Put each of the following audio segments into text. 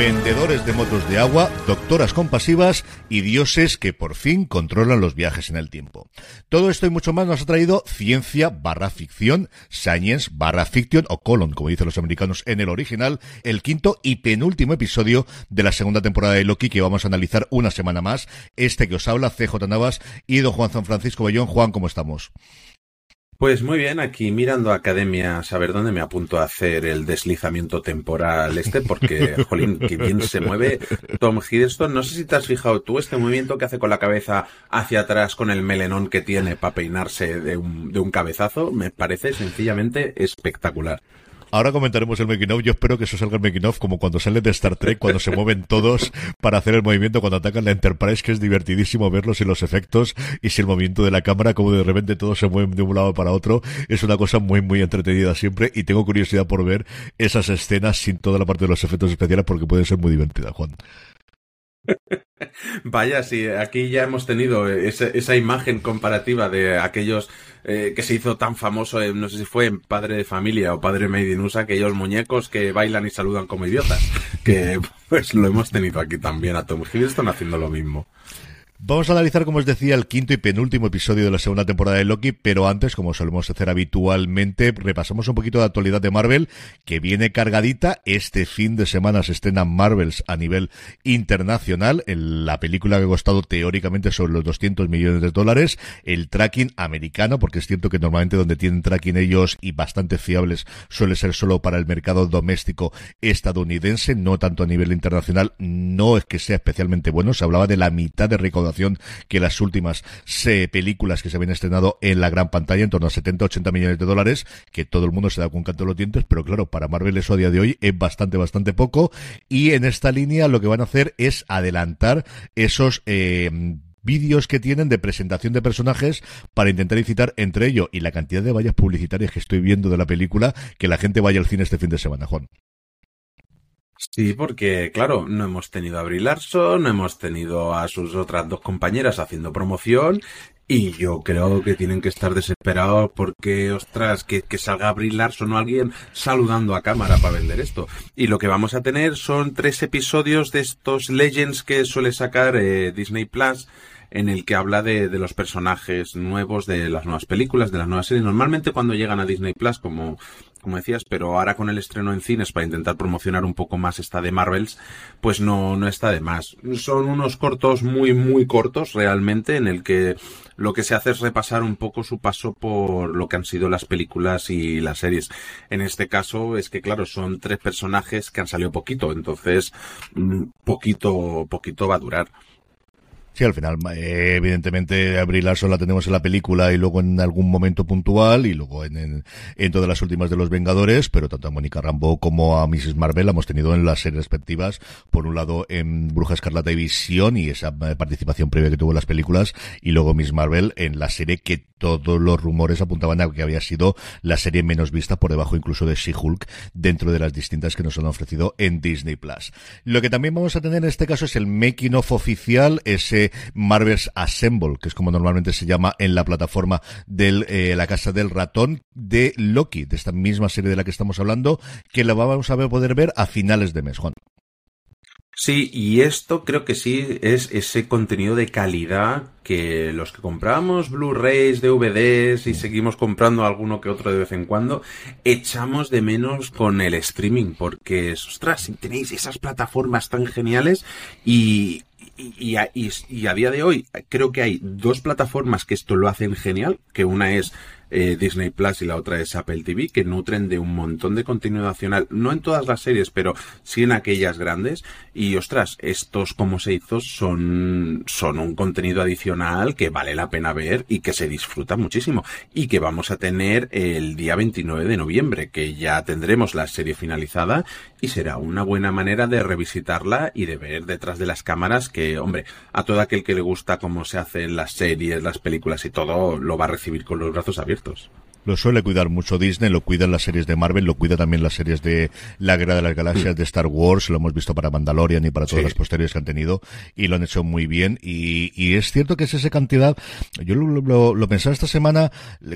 Vendedores de motos de agua, doctoras compasivas y dioses que por fin controlan los viajes en el tiempo. Todo esto y mucho más nos ha traído ciencia barra ficción, science barra fiction o colon, como dicen los americanos en el original, el quinto y penúltimo episodio de la segunda temporada de Loki que vamos a analizar una semana más. Este que os habla, CJ Navas y don Juan San Francisco Bellón. Juan, ¿cómo estamos? Pues muy bien, aquí mirando Academia, a saber dónde me apunto a hacer el deslizamiento temporal este, porque, jolín, que bien se mueve Tom Hiddleston. No sé si te has fijado tú este movimiento que hace con la cabeza hacia atrás con el melenón que tiene para peinarse de un, de un cabezazo. Me parece sencillamente espectacular. Ahora comentaremos el making. Yo espero que eso salga el making como cuando sale de Star Trek, cuando se mueven todos para hacer el movimiento, cuando atacan la Enterprise, que es divertidísimo verlos y los efectos, y si el movimiento de la cámara, como de repente todos se mueven de un lado para otro, es una cosa muy, muy entretenida siempre, y tengo curiosidad por ver esas escenas sin toda la parte de los efectos especiales, porque puede ser muy divertida, Juan. Vaya, sí, aquí ya hemos tenido esa, imagen comparativa de aquellos eh, que se hizo tan famoso, no sé si fue en Padre de Familia o Padre Made in aquellos muñecos que bailan y saludan como idiotas. Que pues lo hemos tenido aquí también a Tom Hiddleston haciendo lo mismo. Vamos a analizar, como os decía, el quinto y penúltimo episodio de la segunda temporada de Loki, pero antes, como solemos hacer habitualmente, repasamos un poquito de actualidad de Marvel, que viene cargadita. Este fin de semana se estrena Marvels a nivel internacional, en la película que ha costado teóricamente sobre los 200 millones de dólares, el tracking americano, porque es cierto que normalmente donde tienen tracking ellos y bastante fiables suele ser solo para el mercado doméstico estadounidense, no tanto a nivel internacional, no es que sea especialmente bueno, se hablaba de la mitad de recaudación que las últimas películas que se habían estrenado en la gran pantalla, en torno a 70-80 millones de dólares, que todo el mundo se da con canto de los dientes, pero claro, para Marvel eso a día de hoy es bastante, bastante poco. Y en esta línea lo que van a hacer es adelantar esos... Eh, vídeos que tienen de presentación de personajes para intentar incitar entre ello y la cantidad de vallas publicitarias que estoy viendo de la película que la gente vaya al cine este fin de semana, Juan. Sí, porque claro, no hemos tenido a Brie Larson, no hemos tenido a sus otras dos compañeras haciendo promoción y yo creo que tienen que estar desesperados porque, ostras, que, que salga Brie Larson o alguien saludando a cámara para vender esto. Y lo que vamos a tener son tres episodios de estos Legends que suele sacar eh, Disney Plus en el que habla de, de, los personajes nuevos de las nuevas películas, de las nuevas series. Normalmente cuando llegan a Disney Plus, como como decías, pero ahora con el estreno en cines para intentar promocionar un poco más esta de Marvels, pues no, no está de más. Son unos cortos muy, muy cortos realmente, en el que lo que se hace es repasar un poco su paso por lo que han sido las películas y las series. En este caso es que, claro, son tres personajes que han salido poquito, entonces, mm, poquito, poquito va a durar. Sí, al final, eh, evidentemente, Abril Larson la tenemos en la película y luego en algún momento puntual y luego en, en, todas las últimas de Los Vengadores, pero tanto a Mónica Rambo como a Mrs. Marvel la hemos tenido en las series respectivas, por un lado en Bruja Escarlata y Visión y esa eh, participación previa que tuvo en las películas y luego Miss Marvel en la serie que todos los rumores apuntaban a que había sido la serie menos vista por debajo incluso de She-Hulk dentro de las distintas que nos han ofrecido en Disney Plus. Lo que también vamos a tener en este caso es el making of oficial, ese Marvel's Assemble, que es como normalmente se llama en la plataforma de eh, la casa del ratón de Loki, de esta misma serie de la que estamos hablando, que la vamos a poder ver a finales de mes, Juan. Sí, y esto creo que sí es ese contenido de calidad que los que compramos Blu-rays, DVDs y seguimos comprando alguno que otro de vez en cuando, echamos de menos con el streaming, porque, ostras, si tenéis esas plataformas tan geniales y, y, y, a, día de hoy creo que hay dos plataformas que esto lo hacen genial, que una es eh, Disney Plus y la otra es Apple TV, que nutren de un montón de contenido nacional, no en todas las series, pero sí en aquellas grandes. Y ostras, estos como se hizo son, son un contenido adicional que vale la pena ver y que se disfruta muchísimo. Y que vamos a tener el día 29 de noviembre, que ya tendremos la serie finalizada y será una buena manera de revisitarla y de ver detrás de las cámaras que, hombre, a todo aquel que le gusta cómo se hacen las series, las películas y todo, lo va a recibir con los brazos abiertos proyectos. Lo suele cuidar mucho Disney, lo cuidan las series de Marvel, lo cuida también las series de La Guerra de las Galaxias, de Star Wars, lo hemos visto para Mandalorian y para todas las posteriores que han tenido, y lo han hecho muy bien. Y, y es cierto que es esa cantidad, yo lo, lo, pensaba esta semana,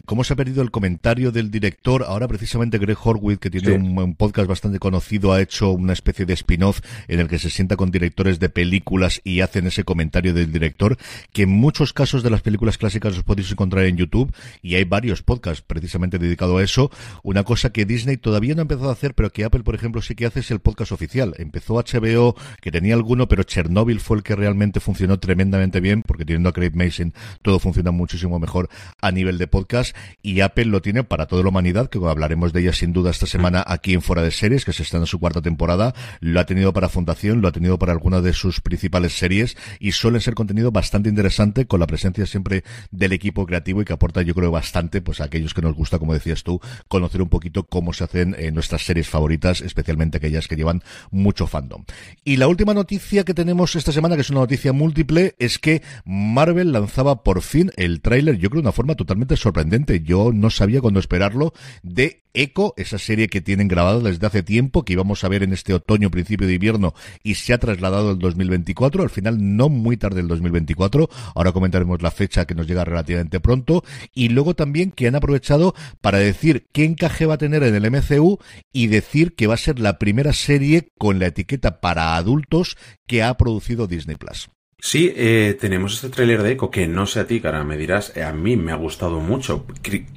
cómo se ha perdido el comentario del director. Ahora precisamente Greg Horwitz, que tiene un, podcast bastante conocido, ha hecho una especie de spin-off en el que se sienta con directores de películas y hacen ese comentario del director, que en muchos casos de las películas clásicas los podéis encontrar en YouTube, y hay varios podcasts precisamente dedicado a eso. Una cosa que Disney todavía no ha empezado a hacer, pero que Apple, por ejemplo, sí que hace es el podcast oficial. Empezó HBO, que tenía alguno, pero Chernobyl fue el que realmente funcionó tremendamente bien, porque teniendo a Craig Mason todo funciona muchísimo mejor a nivel de podcast. Y Apple lo tiene para toda la humanidad, que hablaremos de ella sin duda esta semana aquí en Fuera de Series, que se está en su cuarta temporada. Lo ha tenido para Fundación, lo ha tenido para alguna de sus principales series y suele ser contenido bastante interesante con la presencia siempre del equipo creativo y que aporta yo creo bastante pues a aquellos que nos gusta, como decías tú, conocer un poquito cómo se hacen eh, nuestras series favoritas, especialmente aquellas que llevan mucho fandom. Y la última noticia que tenemos esta semana, que es una noticia múltiple, es que Marvel lanzaba por fin el tráiler, yo creo de una forma totalmente sorprendente. Yo no sabía cuándo esperarlo, de Echo, esa serie que tienen grabada desde hace tiempo, que íbamos a ver en este otoño, principio de invierno, y se ha trasladado al 2024, al final no muy tarde el 2024, ahora comentaremos la fecha que nos llega relativamente pronto, y luego también que han aprovechado para decir qué encaje va a tener en el MCU y decir que va a ser la primera serie con la etiqueta para adultos que ha producido Disney Plus. Sí, eh, tenemos este tráiler de Echo que no sé a ti, cara, me dirás, eh, a mí me ha gustado mucho.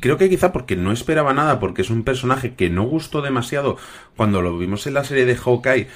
creo que quizá porque no esperaba nada, porque es un personaje que no gustó demasiado cuando lo vimos en la serie de Hawkeye,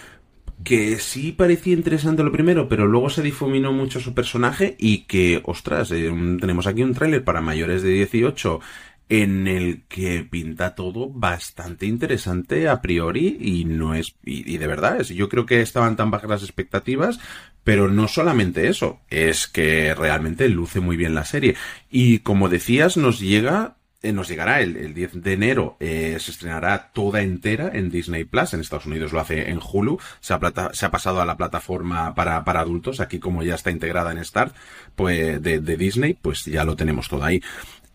que sí parecía interesante lo primero, pero luego se difuminó mucho su personaje y que, ostras, eh, tenemos aquí un tráiler para mayores de 18 en el que pinta todo bastante interesante a priori y no es y, de verdad es yo creo que estaban tan bajas las expectativas pero no solamente eso es que realmente luce muy bien la serie y como decías nos llega eh, nos llegará el, 10 de enero, eh, se estrenará toda entera en Disney Plus. En Estados Unidos lo hace en Hulu. Se ha, se ha pasado a la plataforma para, para, adultos. Aquí, como ya está integrada en Start, pues de Disney, pues ya lo tenemos todo ahí.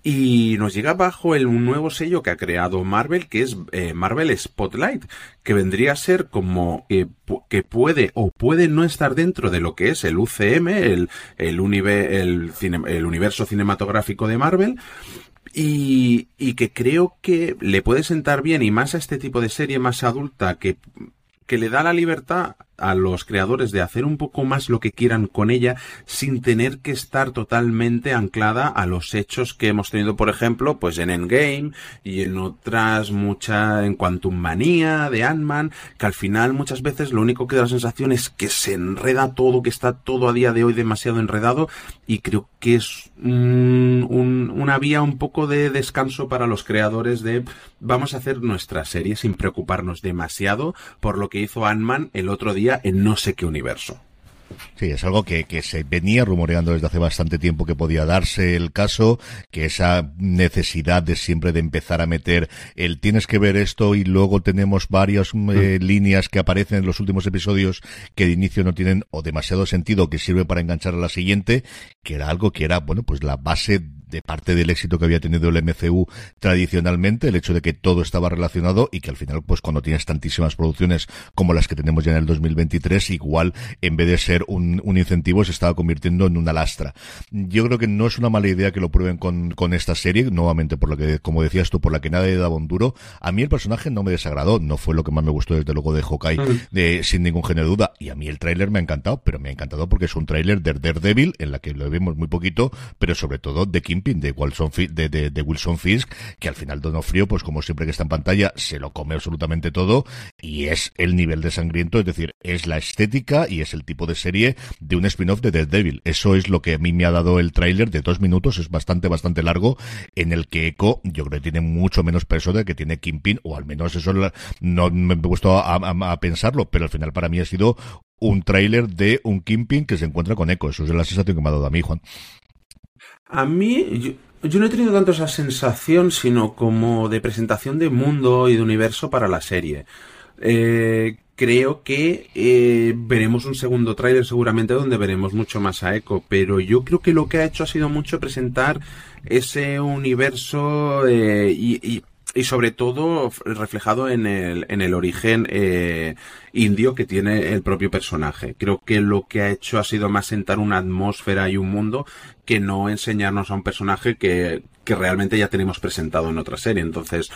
Y nos llega bajo el, un nuevo sello que ha creado Marvel, que es eh, Marvel Spotlight, que vendría a ser como eh, que puede o puede no estar dentro de lo que es el UCM, el, el, el, el universo cinematográfico de Marvel, y, y, que creo que le puede sentar bien y más a este tipo de serie más adulta que, que le da la libertad a los creadores de hacer un poco más lo que quieran con ella sin tener que estar totalmente anclada a los hechos que hemos tenido, por ejemplo, pues en Endgame y en otras muchas, en Quantum Manía de Ant-Man, que al final muchas veces lo único que da la sensación es que se enreda todo, que está todo a día de hoy demasiado enredado y creo que es una vía un poco de descanso para los creadores de vamos a hacer nuestra serie sin preocuparnos demasiado por lo que hizo Ant-Man el otro día en no sé qué universo. Sí, es algo que, que, se venía rumoreando desde hace bastante tiempo que podía darse el caso, que esa necesidad de siempre de empezar a meter el tienes que ver esto y luego tenemos varias mm, eh, mm. líneas que aparecen en los últimos episodios que de inicio no tienen o demasiado sentido que sirve para enganchar a la siguiente, que era algo que era, bueno, pues la base de parte del éxito que había tenido el MCU tradicionalmente, el hecho de que todo estaba relacionado y que al final, pues cuando tienes tantísimas producciones como las que tenemos ya en el 2023, igual en vez de ser un, un incentivo se estaba convirtiendo en una lastra. Yo creo que no es una mala idea que lo prueben con, con esta serie, nuevamente por lo que, como decías tú, por la que nada le daba un duro. A mí el personaje no me desagradó, no fue lo que más me gustó desde luego de Hawkeye, de, sin ningún género de duda. Y a mí el tráiler me ha encantado, pero me ha encantado porque es un tráiler de Daredevil, en la que lo vemos muy poquito, pero sobre todo de Kim Kingpin de Wilson, de, de, Wilson Fisk, que al final Donofrio, pues como siempre que está en pantalla, se lo come absolutamente todo y es el nivel de sangriento, es decir, es la estética y es el tipo de serie de un spin-off de Devil. Eso es lo que a mí me ha dado el tráiler de dos minutos, es bastante, bastante largo, en el que Echo yo creo que tiene mucho menos peso de que tiene Kingpin, o al menos eso no me he puesto a, pensarlo, pero al final para mí ha sido un tráiler de un Kingpin que se encuentra con Echo. Eso es la sensación que me ha dado a mí, Juan. A mí, yo, no he tenido tanto esa sensación, sino como de presentación de mundo y de universo para la serie. Eh, creo que eh, veremos un segundo tráiler seguramente donde veremos mucho más a Echo, pero yo creo que lo que ha hecho ha sido mucho presentar ese universo eh, y, sobre todo reflejado en el, en el origen eh, indio que tiene el propio personaje. Creo que lo que ha hecho ha sido más sentar una atmósfera y un mundo que no enseñarnos a un personaje que, que realmente ya tenemos presentado en otra serie. Entonces,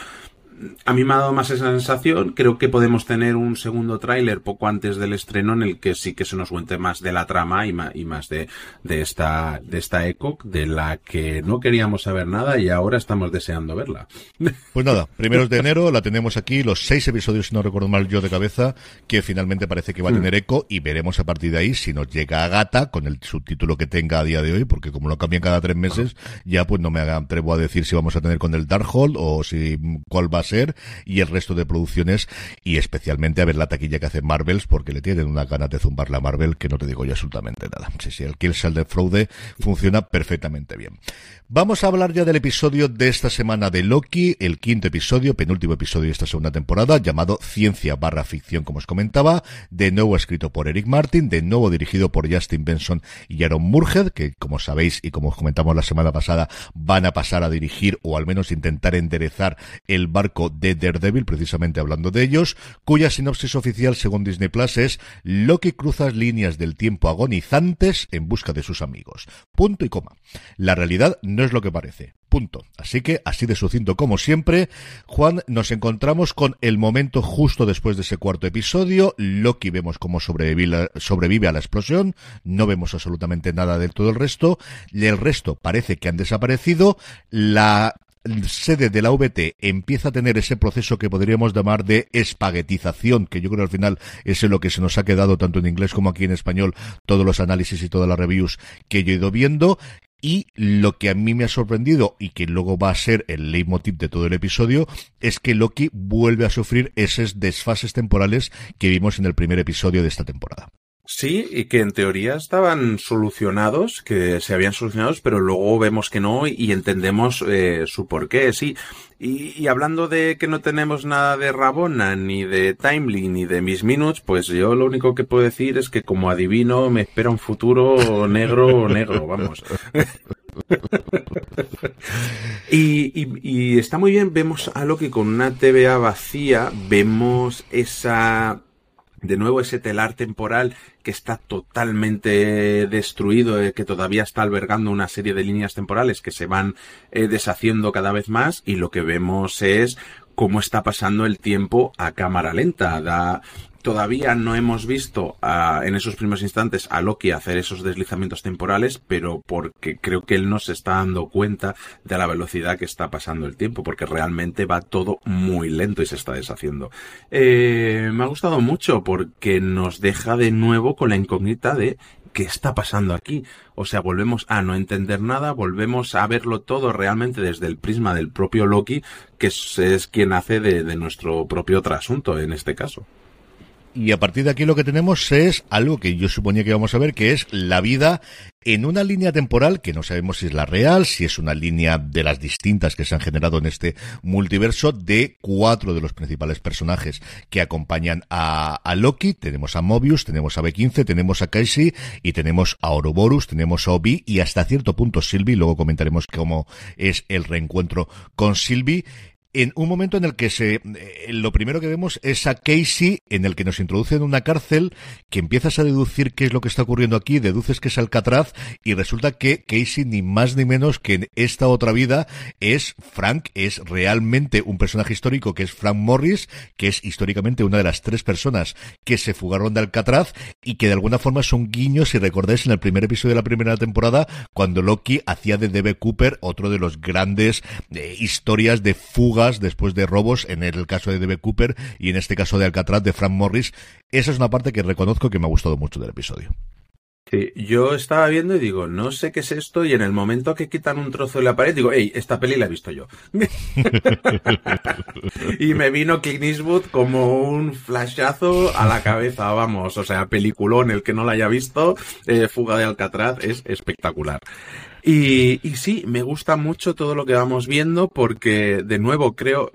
a mí me ha dado más esa sensación. Creo que podemos tener un segundo tráiler poco antes del estreno en el que sí que se nos cuente más de la trama y más, y más de, de esta, de esta de la que no queríamos saber nada y ahora estamos deseando verla. Pues nada, primeros de enero la tenemos aquí, los seis episodios, si no recuerdo mal yo de cabeza, que finalmente parece que va a tener eco y veremos a partir de ahí si nos llega a gata con el subtítulo que tenga a día de hoy, porque como lo cambian cada tres meses, ya pues no me atrevo a decir si vamos a tener con el Darkhold o si cuál va a ser y el resto de producciones y especialmente a ver la taquilla que hace Marvels porque le tienen una gana de zumbar la Marvel que no te digo yo absolutamente nada. Sí, sí, el Kill de Fraude funciona perfectamente bien. Vamos a hablar ya del episodio de esta semana de Loki, el quinto episodio, penúltimo episodio de esta segunda temporada, llamado Ciencia barra ficción, como os comentaba, de nuevo escrito por Eric Martin, de nuevo dirigido por Justin Benson y Aaron Murhead, que como sabéis y como os comentamos la semana pasada, van a pasar a dirigir o al menos intentar enderezar el barco de Daredevil, precisamente hablando de ellos, cuya sinopsis oficial según Disney Plus es Loki cruza líneas del tiempo agonizantes en busca de sus amigos. Punto y coma. La realidad no es lo que parece. Punto. Así que, así de sucinto como siempre, Juan, nos encontramos con el momento justo después de ese cuarto episodio. Loki vemos cómo sobrevive a la explosión. No vemos absolutamente nada de todo el resto. El resto parece que han desaparecido. La sede de la VT empieza a tener ese proceso que podríamos llamar de espaguetización, que yo creo al final es lo que se nos ha quedado tanto en inglés como aquí en español, todos los análisis y todas las reviews que yo he ido viendo, y lo que a mí me ha sorprendido y que luego va a ser el leitmotiv de todo el episodio es que Loki vuelve a sufrir esos desfases temporales que vimos en el primer episodio de esta temporada. Sí, y que en teoría estaban solucionados, que se habían solucionado, pero luego vemos que no y entendemos eh, su porqué, sí. Y, hablando de que no tenemos nada de Rabona, ni de Timely, ni de Miss Minutes, pues yo lo único que puedo decir es que como adivino me espera un futuro negro, negro, vamos. y, y, y está muy bien, vemos a Loki con una TVA vacía, vemos esa de nuevo ese telar temporal que está totalmente destruido, eh, que todavía está albergando una serie de líneas temporales que se van eh, deshaciendo cada vez más y lo que vemos es cómo está pasando el tiempo a cámara lenta. Todavía no hemos visto en esos primeros instantes a Loki hacer esos deslizamientos temporales, pero porque creo que él no se está dando cuenta de la velocidad que está pasando el tiempo, porque realmente va todo muy lento y se está deshaciendo. Eh, me ha gustado mucho porque nos deja de nuevo con la incógnita de ¿qué está pasando aquí? O sea, volvemos a no entender nada, volvemos a verlo todo realmente desde el prisma del propio Loki, que es, quien hace de nuestro propio trasunto en este caso. Y a partir de aquí lo que tenemos es algo que yo suponía que íbamos a ver, que es la vida en una línea temporal que no sabemos si es la real, si es una línea de las distintas que se han generado en este multiverso de cuatro de los principales personajes que acompañan a, a Loki. Tenemos a Mobius, tenemos a B15, tenemos a Casey y tenemos a Ouroboros, tenemos a Obi y hasta cierto punto Sylvie. Luego comentaremos cómo es el reencuentro con Sylvie en un momento en el que se eh, lo primero que vemos es a Casey en el que nos introduce en una cárcel que empiezas a deducir qué es lo que está ocurriendo aquí, deduces que es Alcatraz y resulta que Casey ni más ni menos que en esta otra vida es Frank, es realmente un personaje histórico que es Frank Morris, que es históricamente una de las tres personas que se fugaron de Alcatraz y que de alguna forma son guiños, si recordáis en el primer episodio de la primera temporada, cuando Loki hacía de D.B. Cooper otro de los grandes eh, historias de después de robos, en el caso de D.B. Cooper y en este caso de Alcatraz de Frank Morris. Esa es una parte que reconozco que me ha gustado mucho del episodio. Yo estaba viendo y digo, no sé qué es esto, y en el momento que quitan un trozo de la pared, digo, hey, esta peli la he visto yo. y me vino Clint Eastwood como un flashazo a la cabeza, vamos, o sea, peliculón, el que no la haya visto, eh, Fuga de Alcatraz, es espectacular. Y, y sí, me gusta mucho todo lo que vamos viendo porque, de nuevo, creo,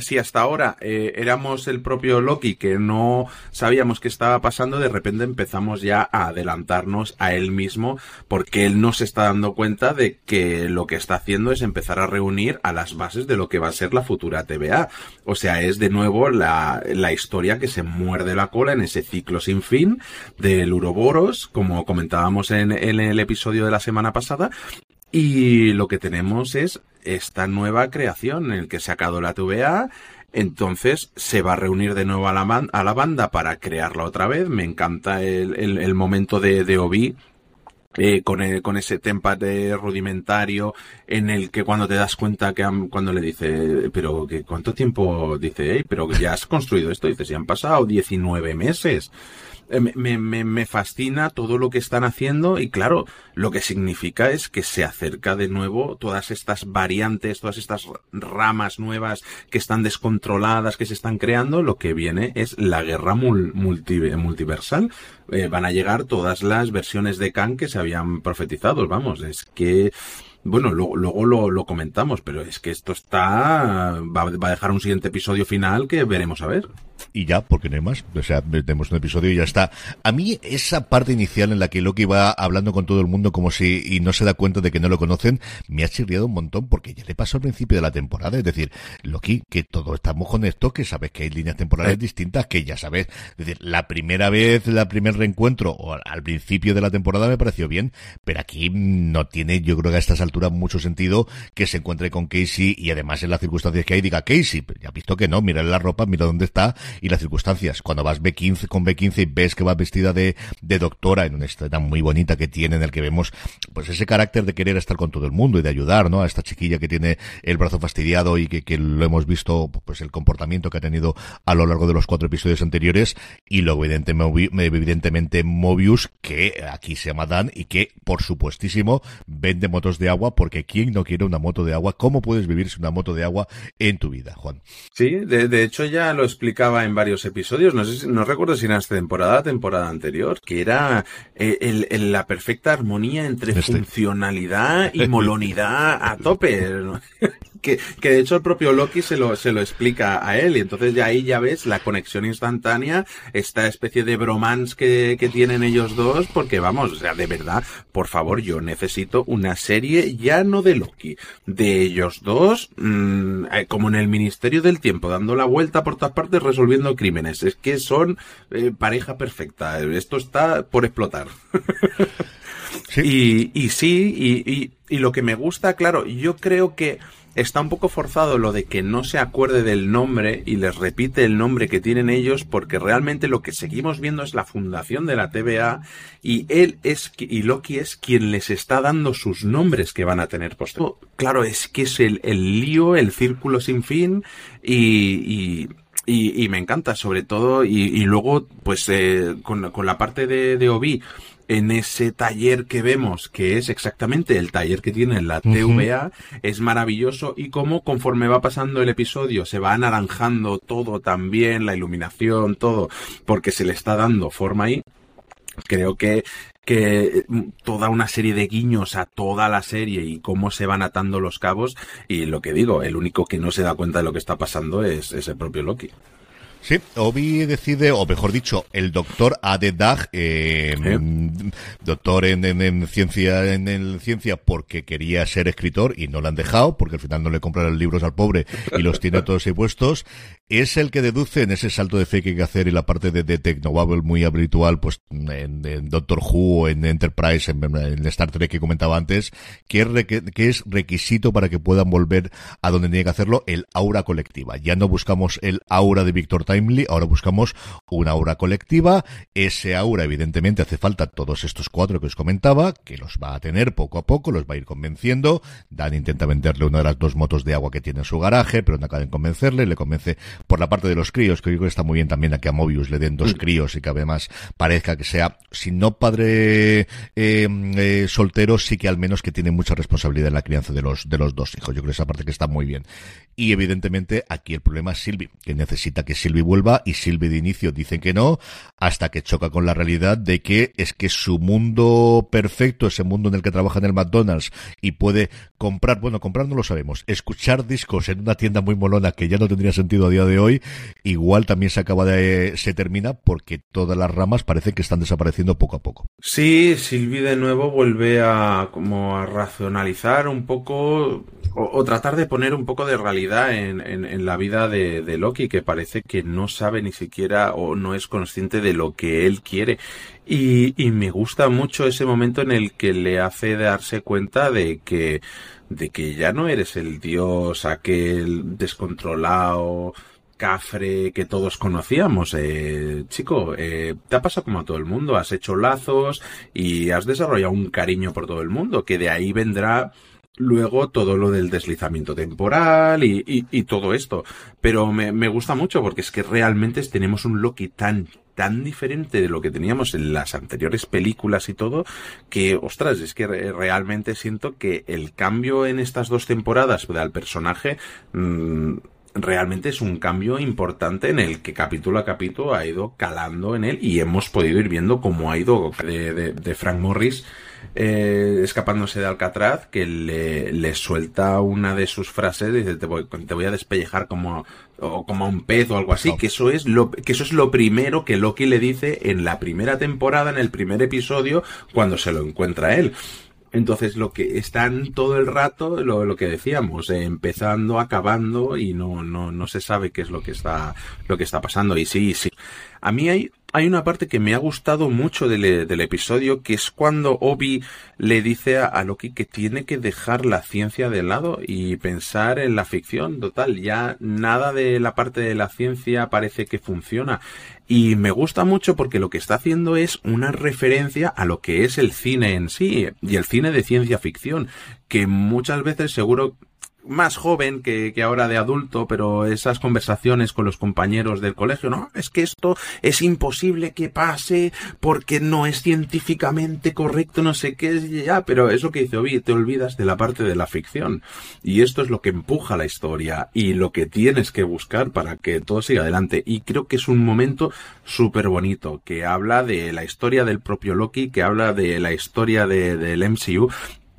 si hasta ahora eh, éramos el propio Loki que no sabíamos qué estaba pasando, de repente empezamos ya a adelantarnos a él mismo porque él no se está dando cuenta de que lo que está haciendo es empezar a reunir a las bases de lo que va a ser la futura TVA. O sea, es de nuevo la, la historia que se muerde la cola en ese ciclo sin fin del Uroboros, como comentábamos en, en el episodio de la semana pasada, y lo que tenemos es esta nueva creación en el que se ha sacado la TVA. Entonces se va a reunir de nuevo a la, a la banda para crearla otra vez. Me encanta el, el, momento de, de Obi eh, con, con ese template rudimentario en el que cuando te das cuenta que cuando le dice, pero que cuánto tiempo dice, hey, pero ya has construido esto, dices, ya han pasado 19 meses. Eh, me, me, me, fascina todo lo que están haciendo y claro, lo que significa es que se acerca de nuevo todas estas variantes, todas estas ramas nuevas que están descontroladas, que se están creando, lo que viene es la guerra multiversal. Eh, van a llegar todas las versiones de Khan que se habían profetizado, vamos, es que bueno, luego, luego lo, lo, comentamos, pero es que esto está. Va, va, a dejar un siguiente episodio final que veremos a ver. Y ya, porque no hay más. O sea, tenemos un episodio y ya está. A mí, esa parte inicial en la que Loki va hablando con todo el mundo como si y no se da cuenta de que no lo conocen, me ha chirriado un montón porque ya le pasó al principio de la temporada. Es decir, Loki, que todos estamos con esto, que sabes que hay líneas temporales distintas, que ya sabes. Es decir, la primera vez, la primer reencuentro, o al principio de la temporada me pareció bien, pero aquí no tiene, yo creo que a estas altura mucho sentido que se encuentre con Casey y además en las circunstancias que hay diga Casey, ya visto que no, mira la ropa, mira dónde está y las circunstancias. Cuando vas B15 con B15 y ves que va vestida de, de doctora en una escena muy bonita que tiene en el que vemos pues ese carácter de querer estar con todo el mundo y de ayudar, ¿no? A esta chiquilla que tiene el brazo fastidiado y que, que lo hemos visto pues el comportamiento que ha tenido a lo largo de los cuatro episodios anteriores y luego evidentemente, evidentemente Mobius que aquí se llama Dan y que por supuestísimo vende motos de agua porque ¿quién no quiere una moto de agua? ¿Cómo puedes vivir sin una moto de agua en tu vida, Juan? Sí, de, de hecho ya lo explicaba en varios episodios, no sé si, no recuerdo si era esta temporada, temporada anterior, que era eh, el, el, la perfecta armonía entre este. funcionalidad y molonidad a tope. Que, que de hecho el propio Loki se lo, se lo explica a él y entonces ya ahí ya ves la conexión instantánea, esta especie de bromance que, que tienen ellos dos, porque vamos, o sea, de verdad, por favor, yo necesito una serie ya no de Loki, de ellos dos, mmm, como en el Ministerio del Tiempo, dando la vuelta por todas partes, resolviendo crímenes. Es que son eh, pareja perfecta. Esto está por explotar. Y, y sí, y, lo que me gusta, claro, yo creo que está un poco forzado lo de que no se acuerde del nombre y les repite el nombre que tienen ellos porque realmente lo que seguimos viendo es la fundación de la TVA y él es y Loki es quien les está dando sus nombres que van a tener posterior. Claro, es que es el, el lío, el círculo sin fin y, y me encanta sobre todo y, luego pues eh, con, con, la parte de, de Obi en ese taller que vemos, que es exactamente el taller que tiene la TVA, uh -huh. es maravilloso y cómo conforme va pasando el episodio se va anaranjando todo también, la iluminación, todo, porque se le está dando forma ahí. Creo que que toda una serie de guiños a toda la serie y cómo se van atando los cabos y lo que digo, el único que no se da cuenta de lo que está pasando es, es el propio Loki. Sí, Obi decide, o mejor dicho, el doctor Adedag, eh, doctor en, ciencia, en, ciencia porque quería ser escritor y no le han dejado, porque al final no le compraron libros al pobre y los tiene todos ahí puestos es el que deduce en ese salto de fe que hay que hacer y la parte de, de Technobabble muy habitual, pues en, Doctor Who, en Enterprise, en, Star Trek que comentaba antes, que es, que es requisito para que puedan volver a donde tiene que hacerlo, el aura colectiva. Ya no buscamos el aura de Victor Timely, ahora buscamos una aura colectiva. Ese aura, evidentemente, hace falta todos estos cuatro que os comentaba, que los va a tener poco a poco, los va a ir convenciendo. Dan intenta venderle una de las dos motos de agua que tiene en su garaje, pero no acaba de convencerle, le convence por la parte de los críos, que yo creo que está muy bien también a que a Mobius le den dos mm. críos y que además parezca que sea, si no padre eh, eh, soltero, sí que al menos que tiene mucha responsabilidad en la crianza de los, de los dos hijos. Yo creo que esa parte que está muy bien. Y evidentemente aquí el problema es Silvi, que necesita que Silvi vuelva y Silvi de inicio dice que no, hasta que choca con la realidad de que es que su mundo perfecto, ese mundo en el que trabaja en el McDonald's y puede comprar, bueno, comprar no lo sabemos, escuchar discos en una tienda muy molona que ya no tendría sentido a día de hoy, igual también se acaba de, se termina porque todas las ramas parece que están desapareciendo poco a poco. Sí, Silvi de nuevo vuelve a como a racionalizar un poco o, tratar de poner un poco de realidad en, en, la vida de, de, Loki, que parece que no sabe ni siquiera o no es consciente de lo que él quiere. Y, y me gusta mucho ese momento en el que le hace darse cuenta de que, de que ya no eres el dios aquel descontrolado, cafre que todos conocíamos. Eh, chico, eh, te ha pasado como a todo el mundo, has hecho lazos y has desarrollado un cariño por todo el mundo, que de ahí vendrá luego todo lo del deslizamiento temporal y, y, todo esto. Pero me, me, gusta mucho porque es que realmente tenemos un Loki tan tan diferente de lo que teníamos en las anteriores películas y todo, que, ostras, es que realmente siento que el cambio en estas dos temporadas al personaje mmm, realmente es un cambio importante en el que capítulo a capítulo ha ido calando en él y hemos podido ir viendo cómo ha ido de, de Frank Morris eh, escapándose de Alcatraz, que le, le, suelta una de sus frases, dice, te voy, te voy a despellejar como, o como a un pez o algo así, que eso es lo, que eso es lo primero que Loki le dice en la primera temporada, en el primer episodio, cuando se lo encuentra él. Entonces lo que están todo el rato, lo, lo que decíamos, eh, empezando, acabando y no, no, no se sabe qué es lo que está, lo que está pasando. Y sí, sí. A mí hay hay una parte que me ha gustado mucho del, del episodio, que es cuando Obi le dice a, Loki que tiene que dejar la ciencia de lado y pensar en la ficción total. Ya nada de la parte de la ciencia parece que funciona. Y me gusta mucho porque lo que está haciendo es una referencia a lo que es el cine en sí, y el cine de ciencia ficción, que muchas veces seguro más joven que, que, ahora de adulto, pero esas conversaciones con los compañeros del colegio, no, es que esto es imposible que pase porque no es científicamente correcto, no sé qué, ya, pero eso que dice Obi, te olvidas de la parte de la ficción. Y esto es lo que empuja la historia y lo que tienes que buscar para que todo siga adelante. Y creo que es un momento súper bonito, que habla de la historia del propio Loki, que habla de la historia de, del MCU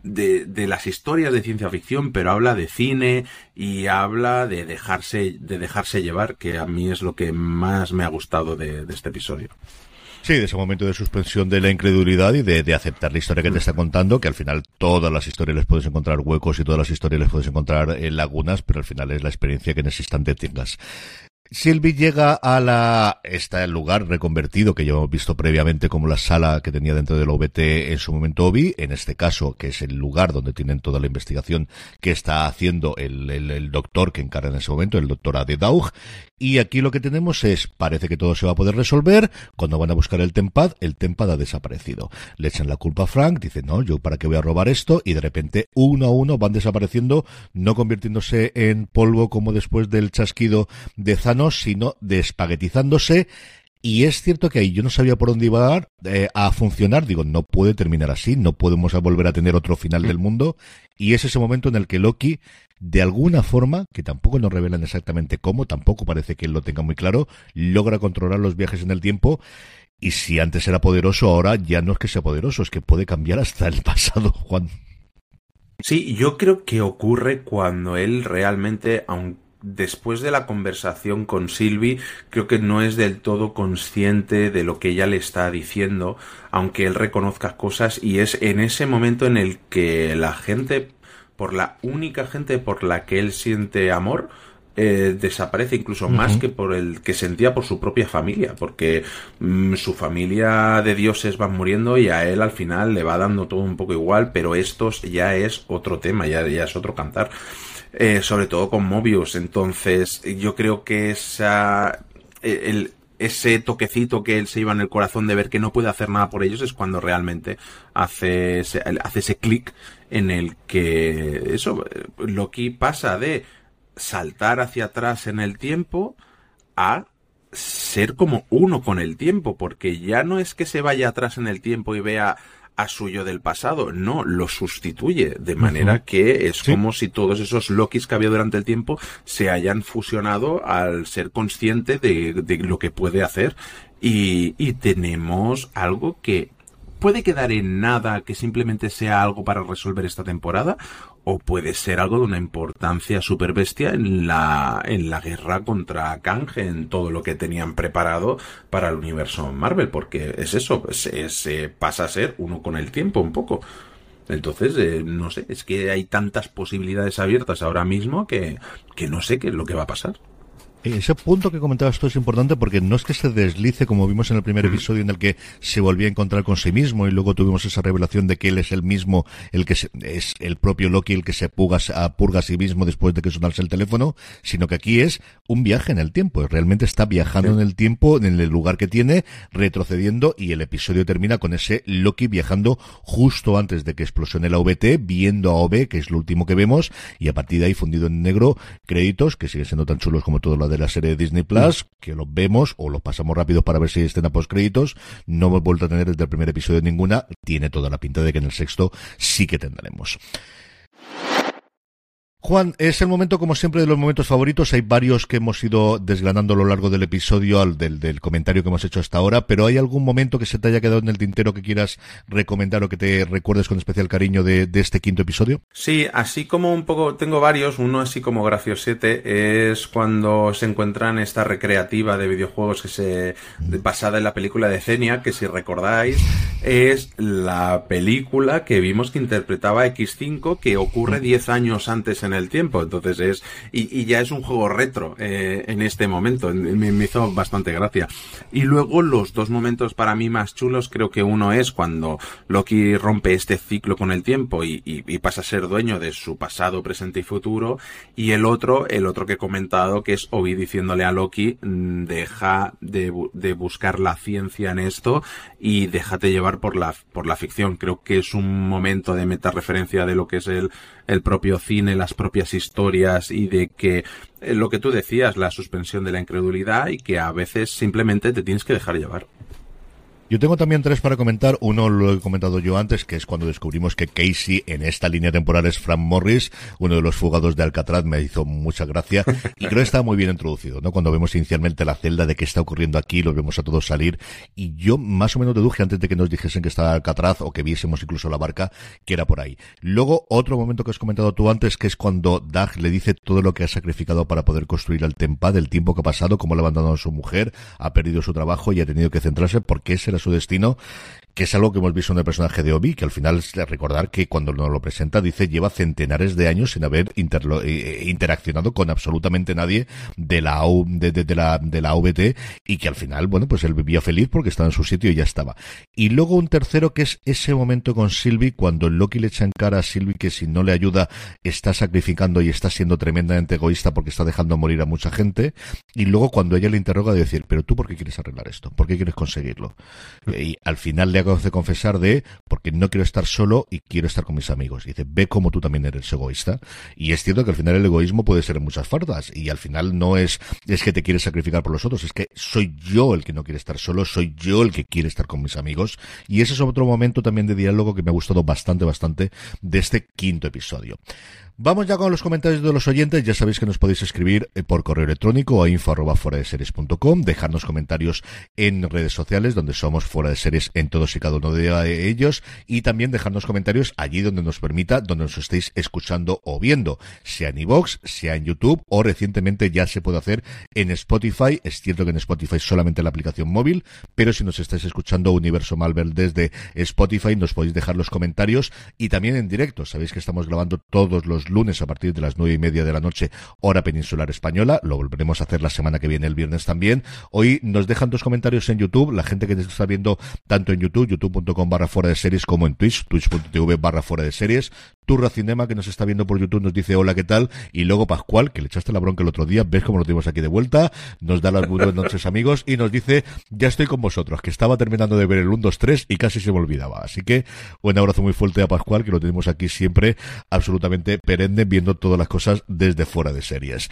de, de, las historias de ciencia ficción, pero habla de cine y habla de dejarse, de dejarse llevar, que a mí es lo que más me ha gustado de, de este episodio. Sí, de ese momento de suspensión de la incredulidad y de, de, aceptar la historia que te está contando, que al final todas las historias les puedes encontrar huecos y todas las historias les puedes encontrar en lagunas, pero al final es la experiencia que en ese instante tengas. Sylvie llega a la, está el lugar reconvertido que ya hemos visto previamente como la sala que tenía dentro del OBT en su momento Obi, en este caso, que es el lugar donde tienen toda la investigación que está haciendo el, el, doctor que encarga en ese momento, el doctor Adedaug, y aquí lo que tenemos es, parece que todo se va a poder resolver, cuando van a buscar el Tempad, el Tempad ha desaparecido. Le echan la culpa a Frank, dice, no, yo para qué voy a robar esto, y de repente uno a uno van desapareciendo, no convirtiéndose en polvo como después del chasquido de Sino despaguetizándose y es cierto que ahí yo no sabía por dónde iba a, eh, a funcionar. Digo, no puede terminar así, no podemos volver a tener otro final del mundo. Y es ese momento en el que Loki, de alguna forma, que tampoco nos revelan exactamente cómo, tampoco parece que él lo tenga muy claro, logra controlar los viajes en el tiempo. Y si antes era poderoso, ahora ya no es que sea poderoso, es que puede cambiar hasta el pasado, Juan. Sí, yo creo que ocurre cuando él realmente, aunque después de la conversación con Sylvie, creo que no es del todo consciente de lo que ella le está diciendo, aunque él reconozca cosas y es en ese momento en el que la gente, por la única gente por la que él siente amor, eh, desaparece incluso más que por el que sentía por su propia familia, porque mm, su familia de dioses van muriendo y a él al final le va dando todo un poco igual, pero estos ya es otro tema, ya, ya es otro cantar. Eh, sobre todo con Mobius. Entonces, yo creo que esa, el, ese toquecito que él se iba en el corazón de ver que no puede hacer nada por ellos es cuando realmente hace ese, hace ese clic en el que eso, Loki pasa de saltar hacia atrás en el tiempo a ser como uno con el tiempo, porque ya no es que se vaya atrás en el tiempo y vea a suyo del pasado, no, lo sustituye, de manera que es como si todos esos Lokis que había durante el tiempo se hayan fusionado al ser consciente de, de lo que puede hacer. Y, y tenemos algo que puede quedar en nada que simplemente sea algo para resolver esta temporada o puede ser algo de una importancia super bestia en la, en la guerra contra Kang, en todo lo que tenían preparado para el universo Marvel, porque es eso, se, pasa a ser uno con el tiempo un poco. Entonces, eh, no sé, es que hay tantas posibilidades abiertas ahora mismo que, que no sé qué es lo que va a pasar. Ese punto que comentabas tú es importante porque no es que se deslice como vimos en el primer episodio en el que se volvía a encontrar con sí mismo y luego tuvimos esa revelación de que él es el mismo, el que es el propio Loki el que se purga, purga a sí mismo después de que sonase el teléfono, sino que aquí es un viaje en el tiempo. Realmente está viajando en el tiempo, en el lugar que tiene, retrocediendo y el episodio termina con ese Loki viajando justo antes de que explosione la OBT, viendo a OB, que es lo último que vemos, y a partir de ahí fundido en negro, créditos que siguen siendo tan chulos como todo lo de la serie de Disney Plus, que lo vemos o lo pasamos rápido para ver si estén a créditos No hemos vuelto a tener desde el primer episodio ninguna. Tiene toda la pinta de que en el sexto sí que tendremos. Juan, es el momento, como siempre, de los momentos favoritos. Hay varios que hemos ido desgranando a lo largo del episodio, al, del, del, comentario que hemos hecho hasta ahora, pero ¿hay algún momento que se te haya quedado en el tintero que quieras recomendar o que te recuerdes con especial cariño de, de este quinto episodio? Sí, así como un poco, tengo varios, uno así como graciosete, es cuando se encuentran esta recreativa de videojuegos que se, basada en la película de Zenia, que si recordáis, es la película que vimos que interpretaba X5, que ocurre 10 años antes en el tiempo. Entonces es, y, ya es un juego retro eh, en este momento. Me, me, hizo bastante gracia. Y luego los dos momentos para mí más chulos, creo que uno es cuando Loki rompe este ciclo con el tiempo y, pasa a ser dueño de su pasado, presente y futuro. Y el otro, el otro que he comentado, que es Obi diciéndole a Loki, mm, deja de, de buscar la ciencia en esto y déjate llevar por la, por la ficción. Creo que es un momento de meta referencia de lo que es el, el propio cine, las propias historias y de que eh, lo que tú decías, la suspensión de la incredulidad y que a veces simplemente te tienes que dejar llevar. Yo tengo también tres para comentar. Uno lo he comentado yo antes, que es cuando descubrimos que Casey en esta línea temporal es Frank Morris, uno de los fugados de Alcatraz, me hizo mucha gracia. Y creo que está muy bien introducido, ¿no? Cuando vemos inicialmente la celda de qué está ocurriendo aquí, lo vemos a todos salir. Y yo más o menos deduje antes de que nos dijesen que estaba Alcatraz o que viésemos incluso la barca, que era por ahí. Luego, otro momento que has comentado tú antes, que es cuando Doug le dice todo lo que ha sacrificado para poder construir el Tempa, del tiempo que ha pasado, cómo le ha abandonado su mujer, ha perdido su trabajo y ha tenido que centrarse porque ese era su destino que es algo que hemos visto en el personaje de Obi, que al final recordar que cuando nos lo presenta dice lleva centenares de años sin haber eh, eh, interaccionado con absolutamente nadie de la, de, de, la de la OBT y que al final, bueno, pues él vivía feliz porque estaba en su sitio y ya estaba. Y luego un tercero que es ese momento con Sylvie cuando Loki le echa en cara a Sylvie que si no le ayuda está sacrificando y está siendo tremendamente egoísta porque está dejando morir a mucha gente y luego cuando ella le interroga de decir, pero tú por qué quieres arreglar esto? ¿Por qué quieres conseguirlo? Y al final le de confesar de porque no quiero estar solo y quiero estar con mis amigos. Y dice, ve como tú también eres egoísta. Y es cierto que al final el egoísmo puede ser en muchas fardas. Y al final no es, es que te quieres sacrificar por los otros, es que soy yo el que no quiere estar solo, soy yo el que quiere estar con mis amigos. Y ese es otro momento también de diálogo que me ha gustado bastante, bastante de este quinto episodio. Vamos ya con los comentarios de los oyentes. Ya sabéis que nos podéis escribir eh, por correo electrónico a info dejarnos comentarios en redes sociales donde somos fuera de series en todos y cada uno de ellos y también dejarnos comentarios allí donde nos permita, donde nos estéis escuchando o viendo, sea en iVoox, sea en YouTube o recientemente ya se puede hacer en Spotify. Es cierto que en Spotify solamente la aplicación móvil, pero si nos estáis escuchando Universo Marvel desde Spotify nos podéis dejar los comentarios y también en directo. Sabéis que estamos grabando todos los lunes a partir de las nueve y media de la noche, hora peninsular española. Lo volveremos a hacer la semana que viene, el viernes también. Hoy nos dejan dos comentarios en YouTube, la gente que nos está viendo tanto en YouTube, youtube.com barra fuera de series, como en Twitch, twitch.tv barra fuera de series. Turra Cinema, que nos está viendo por YouTube, nos dice hola, ¿qué tal? Y luego Pascual, que le echaste la bronca el otro día, ves cómo lo tenemos aquí de vuelta, nos da las buenas noches amigos y nos dice, ya estoy con vosotros, que estaba terminando de ver el 1, 2, 3 y casi se me olvidaba. Así que un abrazo muy fuerte a Pascual, que lo tenemos aquí siempre absolutamente perenne, viendo todas las cosas desde fuera de series.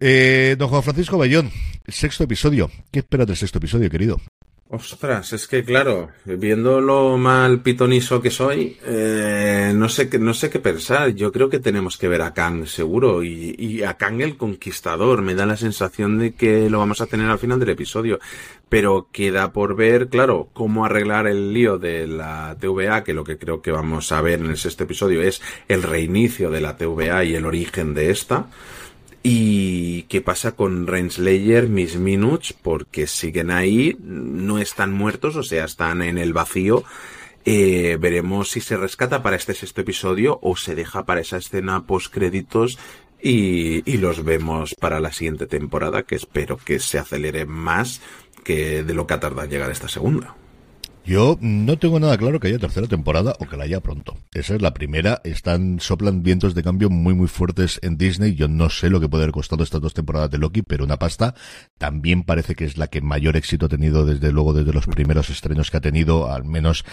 Eh, don Juan Francisco Bayón, sexto episodio. ¿Qué esperas del sexto episodio, querido? Ostras, es que claro, viendo lo mal pitoniso que soy, eh, no sé qué, no sé qué pensar. Yo creo que tenemos que ver a Kang seguro y, y, a Kang el Conquistador. Me da la sensación de que lo vamos a tener al final del episodio, pero queda por ver, claro, cómo arreglar el lío de la TVA, que lo que creo que vamos a ver en sexto episodio es el reinicio de la TVA y el origen de esta. ¿Y qué pasa con Renslayer, Miss Minutes? Porque siguen ahí, no están muertos, o sea, están en el vacío. Eh, veremos si se rescata para este sexto episodio o se deja para esa escena post créditos y, y los vemos para la siguiente temporada, que espero que se acelere más que de lo que ha tardado en llegar esta segunda. Yo no tengo nada claro que haya tercera temporada o que la haya pronto. Esa es la primera. Están soplan vientos de cambio muy muy fuertes en Disney. Yo no sé lo que puede haber costado estas dos temporadas de Loki, pero una pasta también parece que es la que mayor éxito ha tenido desde luego desde los primeros estrenos que ha tenido, al menos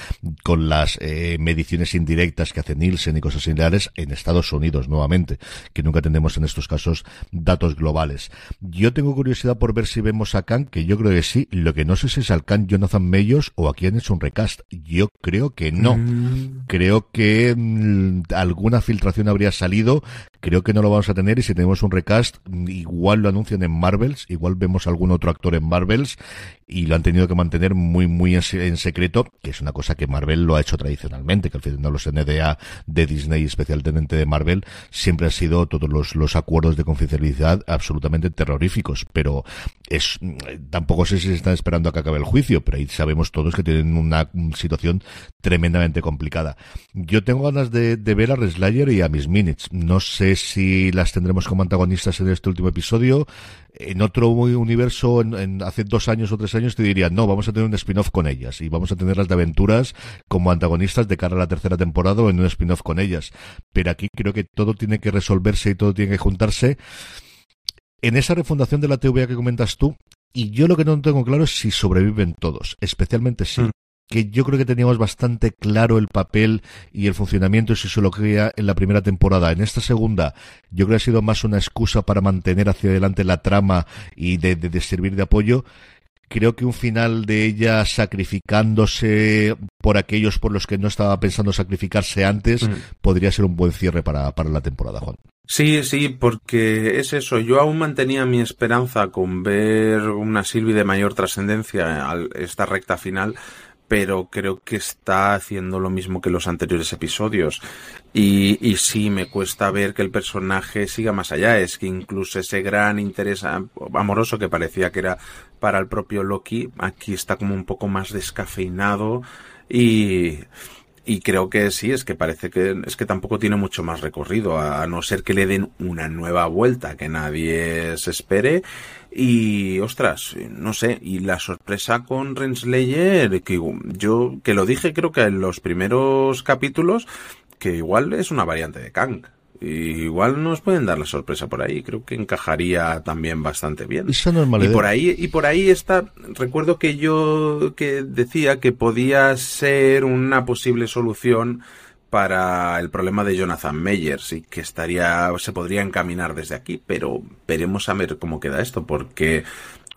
con las eh, mediciones indirectas que hace Nielsen y cosas similares en Estados Unidos nuevamente, que nunca tenemos en estos casos datos globales. Yo tengo curiosidad por ver si vemos a Khan, que yo creo que sí. Lo que no sé si es al Khan Jonathan Mayors o a quién hecho un recast. Yo creo que no. Mm. Creo que mm, alguna filtración habría salido. Creo que no lo vamos a tener y si tenemos un recast, igual lo anuncian en Marvels, igual vemos algún otro actor en Marvels y lo han tenido que mantener muy, muy en, secreto, que es una cosa que Marvel lo ha hecho tradicionalmente, que al final los NDA de Disney, especialmente de Marvel, siempre han sido todos los, los acuerdos de confidencialidad absolutamente terroríficos, pero es, tampoco sé si se están esperando a que acabe el juicio, pero ahí sabemos todos que tienen una situación tremendamente complicada. Yo tengo ganas de, ver a Reslayer y a Miss Minutes. No sé si las tendremos como antagonistas en este último episodio. En otro universo, hace dos años o tres años, te diría, no, vamos a tener un spin-off con ellas y vamos a tener las de aventuras como antagonistas de cara a la tercera temporada o en un spin-off con ellas. Pero aquí creo que todo tiene que resolverse y todo tiene que juntarse. En esa refundación de la TVA que comentas tú, y yo lo que no tengo claro es si sobreviven todos, especialmente si. Que yo creo que teníamos bastante claro el papel y el funcionamiento si se lo crea en la primera temporada. En esta segunda, yo creo que ha sido más una excusa para mantener hacia adelante la trama y de, de servir de apoyo creo que un final de ella sacrificándose por aquellos por los que no estaba pensando sacrificarse antes mm. podría ser un buen cierre para, para la temporada, Juan. Sí, sí, porque es eso. Yo aún mantenía mi esperanza con ver una Sylvie de mayor trascendencia a esta recta final, pero creo que está haciendo lo mismo que los anteriores episodios. Y, y sí, me cuesta ver que el personaje siga más allá. Es que incluso ese gran interés amoroso que parecía que era para el propio Loki, aquí está como un poco más descafeinado y y creo que sí, es que parece que es que tampoco tiene mucho más recorrido, a no ser que le den una nueva vuelta que nadie se espere. Y ostras, no sé, y la sorpresa con Renslayer, que yo que lo dije creo que en los primeros capítulos, que igual es una variante de Kang igual nos pueden dar la sorpresa por ahí. Creo que encajaría también bastante bien. y por ahí, y por ahí está, recuerdo que yo que decía que podía ser una posible solución para el problema de Jonathan Meyers y que estaría, se podría encaminar desde aquí, pero veremos a ver cómo queda esto, porque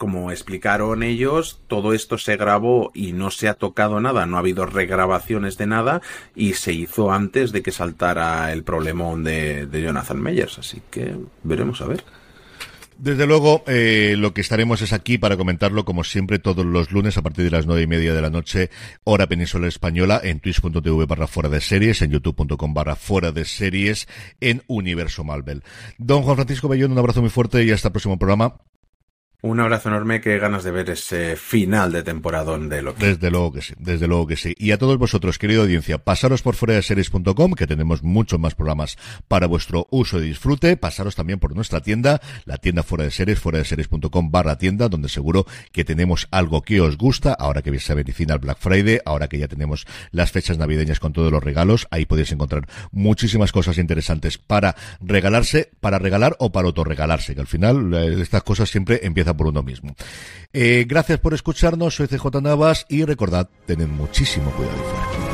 como explicaron ellos, todo esto se grabó y no se ha tocado nada, no ha habido regrabaciones de nada y se hizo antes de que saltara el problemón de, Jonathan Meyers. Así que veremos a ver. Desde luego, eh, lo que estaremos es aquí para comentarlo, como siempre, todos los lunes a partir de las nueve y media de la noche, hora península española, en twitch.tv barra fuera de series, en youtube.com barra fuera de series, en Universo Marvel. Don Juan Francisco Bellón, un abrazo muy fuerte y hasta el próximo programa. Un abrazo enorme, qué ganas de ver ese final de temporadón de lo que. Desde luego que sí, desde luego que sí. Y a todos vosotros, querida audiencia, pasaros por fuera de series.com, que tenemos muchos más programas para vuestro uso y disfrute. Pasaros también por nuestra tienda, la tienda fuera de series, fuera de series.com barra tienda, donde seguro que tenemos algo que os gusta, ahora que se avecina el Black Friday, ahora que ya tenemos las fechas navideñas con todos los regalos, ahí podéis encontrar muchísimas cosas interesantes para regalarse, para regalar o para autorregalarse, que al final eh, estas cosas siempre empiezan por uno mismo. Eh, gracias por escucharnos, soy CJ Navas y recordad, tened muchísimo cuidado.